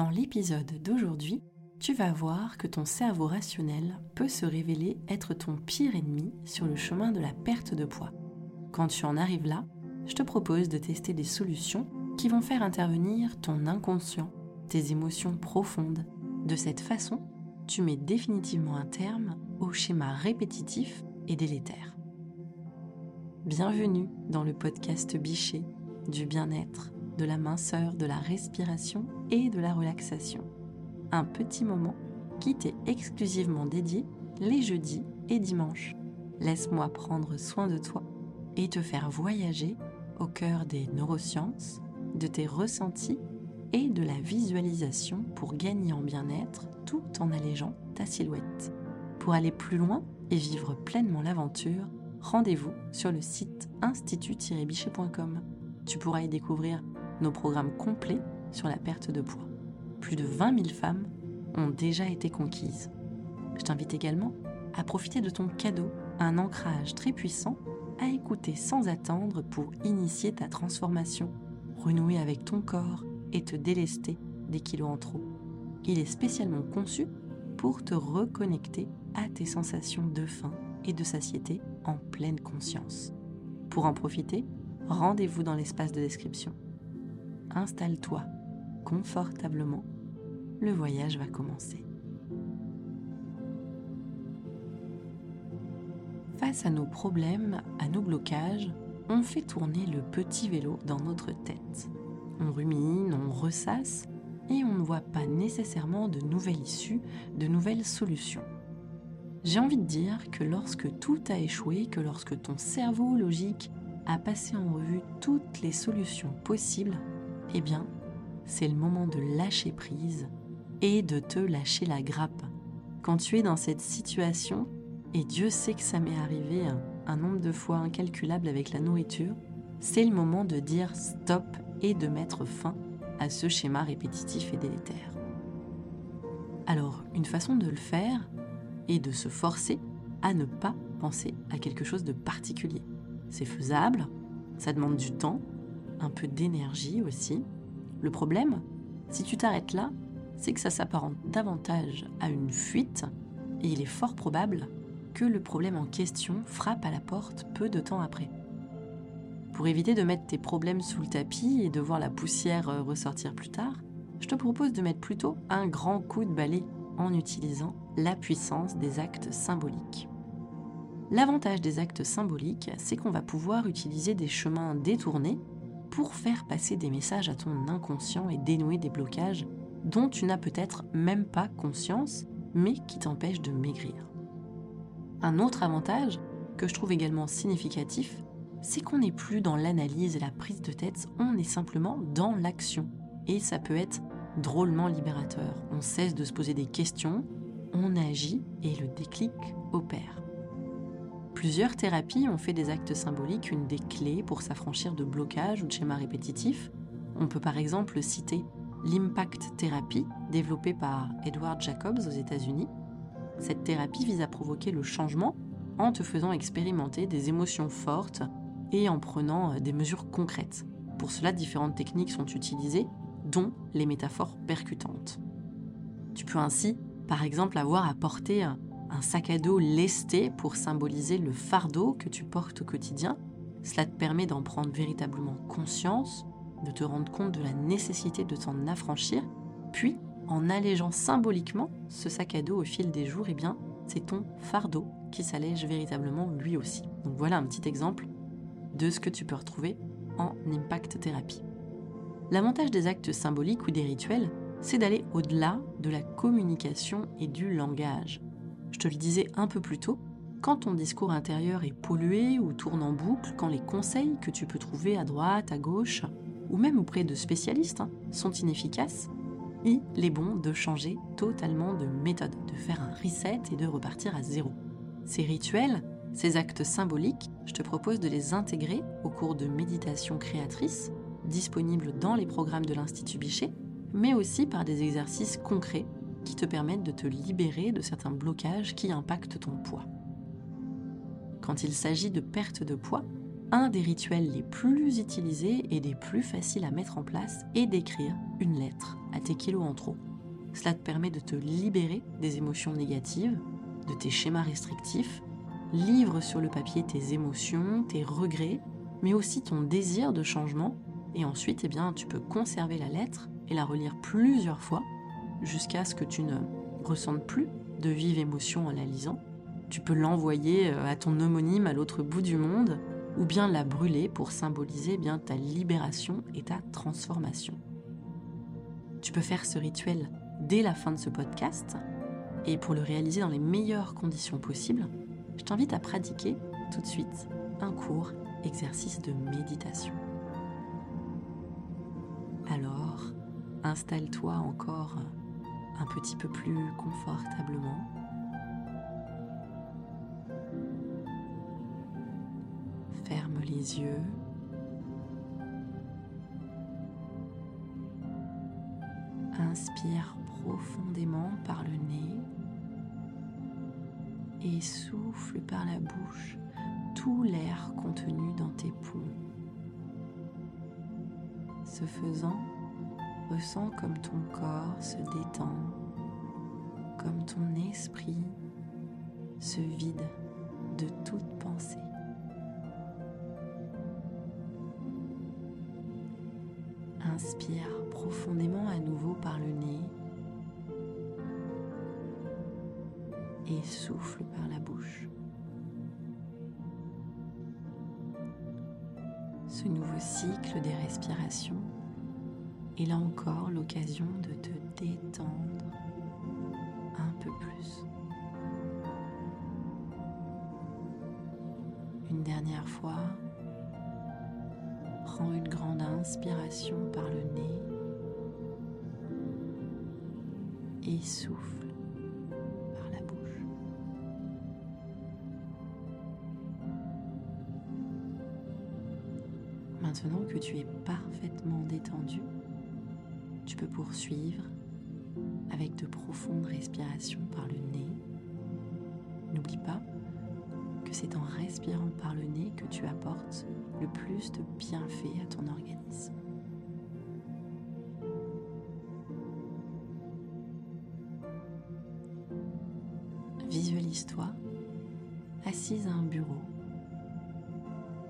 Dans l'épisode d'aujourd'hui, tu vas voir que ton cerveau rationnel peut se révéler être ton pire ennemi sur le chemin de la perte de poids. Quand tu en arrives là, je te propose de tester des solutions qui vont faire intervenir ton inconscient, tes émotions profondes. De cette façon, tu mets définitivement un terme au schéma répétitif et délétère. Bienvenue dans le podcast Bichet du bien-être, de la minceur, de la respiration et de la relaxation un petit moment qui t'est exclusivement dédié les jeudis et dimanches. Laisse-moi prendre soin de toi et te faire voyager au cœur des neurosciences, de tes ressentis et de la visualisation pour gagner en bien-être tout en allégeant ta silhouette. Pour aller plus loin et vivre pleinement l'aventure, rendez-vous sur le site institut-bichet.com. Tu pourras y découvrir nos programmes complets sur la perte de poids plus de 20 000 femmes ont déjà été conquises. Je t'invite également à profiter de ton cadeau, un ancrage très puissant à écouter sans attendre pour initier ta transformation, renouer avec ton corps et te délester des kilos en trop. Il est spécialement conçu pour te reconnecter à tes sensations de faim et de satiété en pleine conscience. Pour en profiter, rendez-vous dans l'espace de description. Installe-toi confortablement, le voyage va commencer. Face à nos problèmes, à nos blocages, on fait tourner le petit vélo dans notre tête. On rumine, on ressasse et on ne voit pas nécessairement de nouvelles issues, de nouvelles solutions. J'ai envie de dire que lorsque tout a échoué, que lorsque ton cerveau logique a passé en revue toutes les solutions possibles, eh bien, c'est le moment de lâcher prise et de te lâcher la grappe. Quand tu es dans cette situation, et Dieu sait que ça m'est arrivé un, nombre de fois incalculable avec la nourriture, c'est le moment de dire stop et de mettre fin à ce schéma répétitif et délétère. Alors, une façon de le faire est de se forcer à ne pas penser à quelque chose de particulier. C'est faisable, ça demande du temps, un peu d'énergie aussi, le problème, si tu t'arrêtes là, c'est que ça s'apparente davantage à une fuite et il est fort probable que le problème en question frappe à la porte peu de temps après. Pour éviter de mettre tes problèmes sous le tapis et de voir la poussière euh, ressortir plus tard, je te propose de mettre plutôt un grand coup de balai en utilisant la puissance des actes symboliques. L'avantage des actes symboliques, c'est qu'on va pouvoir utiliser des chemins détournés pour faire passer des messages à ton inconscient et dénouer des blocages dont tu n'as peut-être même pas conscience, mais qui t'empêchent de maigrir. Un autre avantage, que je trouve également significatif, c'est qu'on n'est plus dans l'analyse et la prise de tête, on est simplement dans l'action. Et ça peut être drôlement libérateur. On cesse de se poser des questions, on agit et le déclic opère. Plusieurs thérapies ont fait des actes symboliques une des clés pour s'affranchir de blocages ou de schémas répétitifs. On peut par exemple citer l'impact thérapie développée par Edward Jacobs aux États-Unis. Cette thérapie vise à provoquer le changement en te faisant expérimenter des émotions fortes et en prenant euh, des mesures concrètes. Pour cela, différentes techniques sont utilisées, dont les métaphores percutantes. Tu peux ainsi, par exemple, avoir à porter un sac à dos lesté pour symboliser le fardeau que tu portes au quotidien. Cela te permet d'en prendre véritablement conscience, de te rendre compte de la nécessité de t'en affranchir, puis en allégeant symboliquement ce sac à dos au fil des jours, eh bien, c'est ton fardeau qui s'allège véritablement lui aussi. Donc voilà un petit exemple de ce que tu peux retrouver en impact thérapie. L'avantage des actes symboliques ou des rituels, c'est d'aller au-delà de la communication et du langage. Je te le disais un peu plus tôt, quand ton discours intérieur est pollué ou tourne en boucle, quand les conseils que tu peux trouver à droite, à gauche, ou même auprès de spécialistes, hein, sont inefficaces, il est bon de changer totalement de méthode, de faire un reset et de repartir à zéro. Ces rituels, ces actes symboliques, je te propose de les intégrer au cours de méditation créatrice, disponibles dans les programmes de l'Institut Bichet, mais aussi par des exercices concrets qui te permettent de te libérer de certains blocages qui impactent ton poids. Quand il s'agit de perte de poids, un des rituels les plus utilisés et des plus faciles à mettre en place est d'écrire une lettre à tes kilos en trop. Cela te permet de te libérer des émotions négatives, de tes schémas restrictifs, livre sur le papier tes émotions, tes regrets, mais aussi ton désir de changement, et ensuite eh bien, tu peux conserver la lettre et la relire plusieurs fois jusqu'à ce que tu ne ressentes plus de vives émotions en la lisant. Tu peux l'envoyer euh, à ton homonyme à l'autre bout du monde ou bien la brûler pour symboliser bien ta libération et ta transformation. Tu peux faire ce rituel dès la fin de ce podcast et pour le réaliser dans les meilleures conditions possibles, je t'invite à pratiquer tout de suite un court exercice de méditation. Alors, installe-toi encore un petit peu plus confortablement. Ferme les yeux. Inspire profondément par le nez et souffle par la bouche tout l'air contenu dans tes poumons. Ce faisant, ressens comme ton corps se détend, comme ton esprit se vide de toute pensée. Inspire profondément à nouveau par le nez et souffle par la bouche. Ce nouveau cycle des respirations est là encore l'occasion de te détendre un peu plus. Une dernière fois, prends une grande inspiration par le nez et souffle par la bouche. Maintenant que tu es parfaitement détendu, tu peux poursuivre avec de profondes respirations par le nez. N'oublie pas que c'est en respirant par le nez que tu apportes le plus de bienfaits à ton organisme. Visualise-toi assise à un bureau,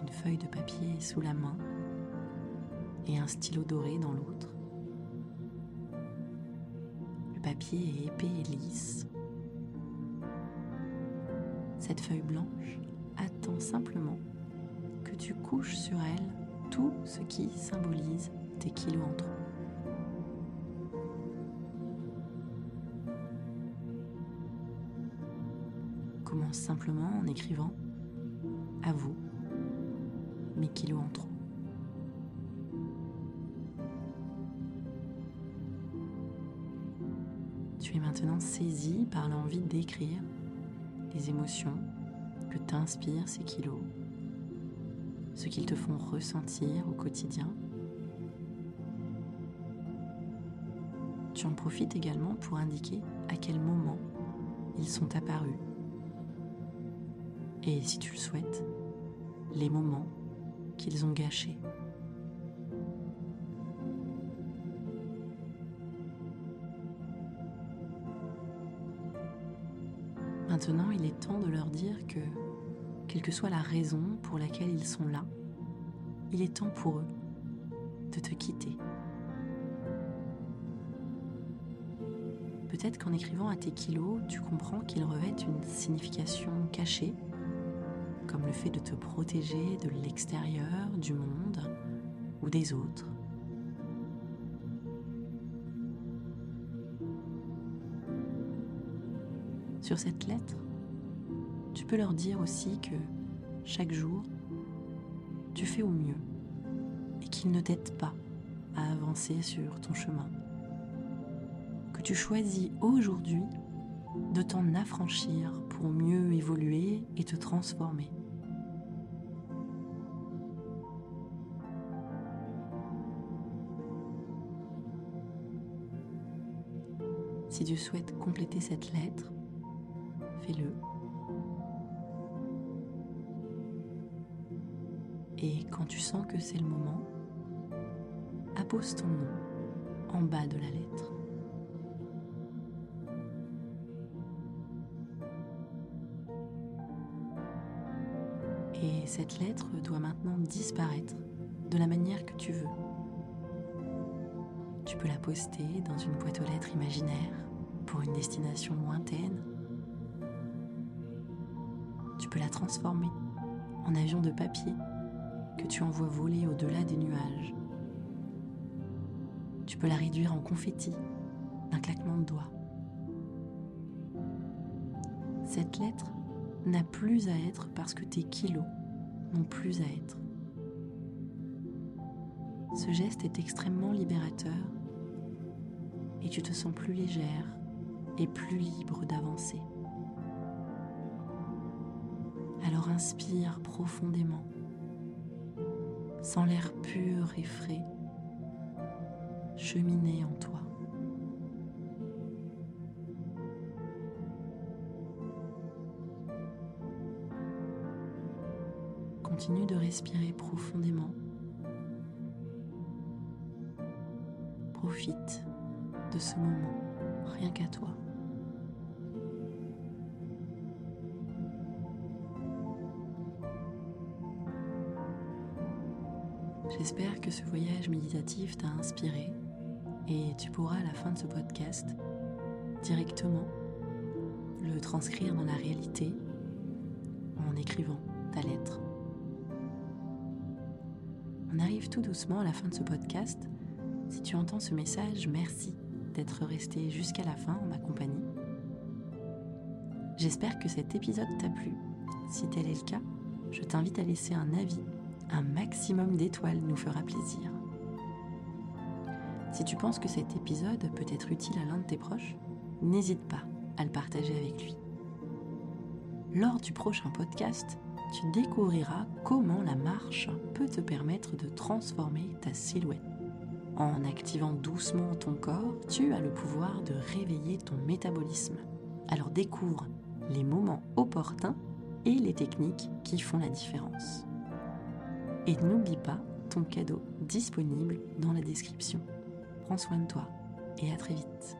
une feuille de papier sous la main et un stylo doré dans l'autre. Papier est épais et lisse. Cette feuille blanche attend simplement que tu couches sur elle tout ce qui symbolise tes kilos en trop. Commence simplement en écrivant à vous mes kilos en trop. Tu es maintenant saisi par l'envie d'écrire les émotions que t'inspirent ces kilos, ce qu'ils te font ressentir au quotidien. Tu en profites également pour indiquer à quel moment ils sont apparus. Et si tu le souhaites, les moments qu'ils ont gâchés. Maintenant, il est temps de leur dire que, quelle que soit la raison pour laquelle ils sont là, il est temps pour eux de te quitter. Peut-être qu'en écrivant à tes kilos, tu comprends qu'ils revêtent une signification cachée, comme le fait de te protéger de l'extérieur, du monde ou des autres. Sur cette lettre, tu peux leur dire aussi que chaque jour, tu fais au mieux et qu'ils ne t'aident pas à avancer sur ton chemin. Que tu choisis aujourd'hui de t'en affranchir pour mieux évoluer et te transformer. Si tu souhaites compléter cette lettre, fais-le. Et quand tu sens que c'est le moment, appose ton nom en bas de la lettre. Et cette lettre doit maintenant disparaître de la manière que tu veux. Tu peux la poster dans une boîte aux lettres imaginaire pour une destination lointaine. Tu peux la transformer en avion de papier que tu envoies voler au-delà des nuages. Tu peux la réduire en confetti d'un claquement de doigts. Cette lettre n'a plus à être parce que tes kilos n'ont plus à être. Ce geste est extrêmement libérateur et tu te sens plus légère et plus libre d'avancer. Inspire profondément, sans l'air pur et frais, cheminer en toi. Continue de respirer profondément. Profite de ce moment, rien qu'à toi. J'espère que ce voyage méditatif t'a inspiré et tu pourras à la fin de ce podcast directement le transcrire dans la réalité en écrivant ta lettre. On arrive tout doucement à la fin de ce podcast. Si tu entends ce message, merci d'être resté jusqu'à la fin en ma compagnie. J'espère que cet épisode t'a plu. Si tel est le cas, je t'invite à laisser un avis un maximum d'étoiles nous fera plaisir. Si tu penses que cet épisode peut être utile à l'un de tes proches, n'hésite pas à le partager avec lui. Lors du prochain podcast, tu découvriras comment la marche peut te permettre de transformer ta silhouette. En activant doucement ton corps, tu as le pouvoir de réveiller ton métabolisme. Alors découvre les moments opportuns et les techniques qui font la différence. Et n'oublie pas ton cadeau disponible dans la description. Prends soin de toi et à très vite.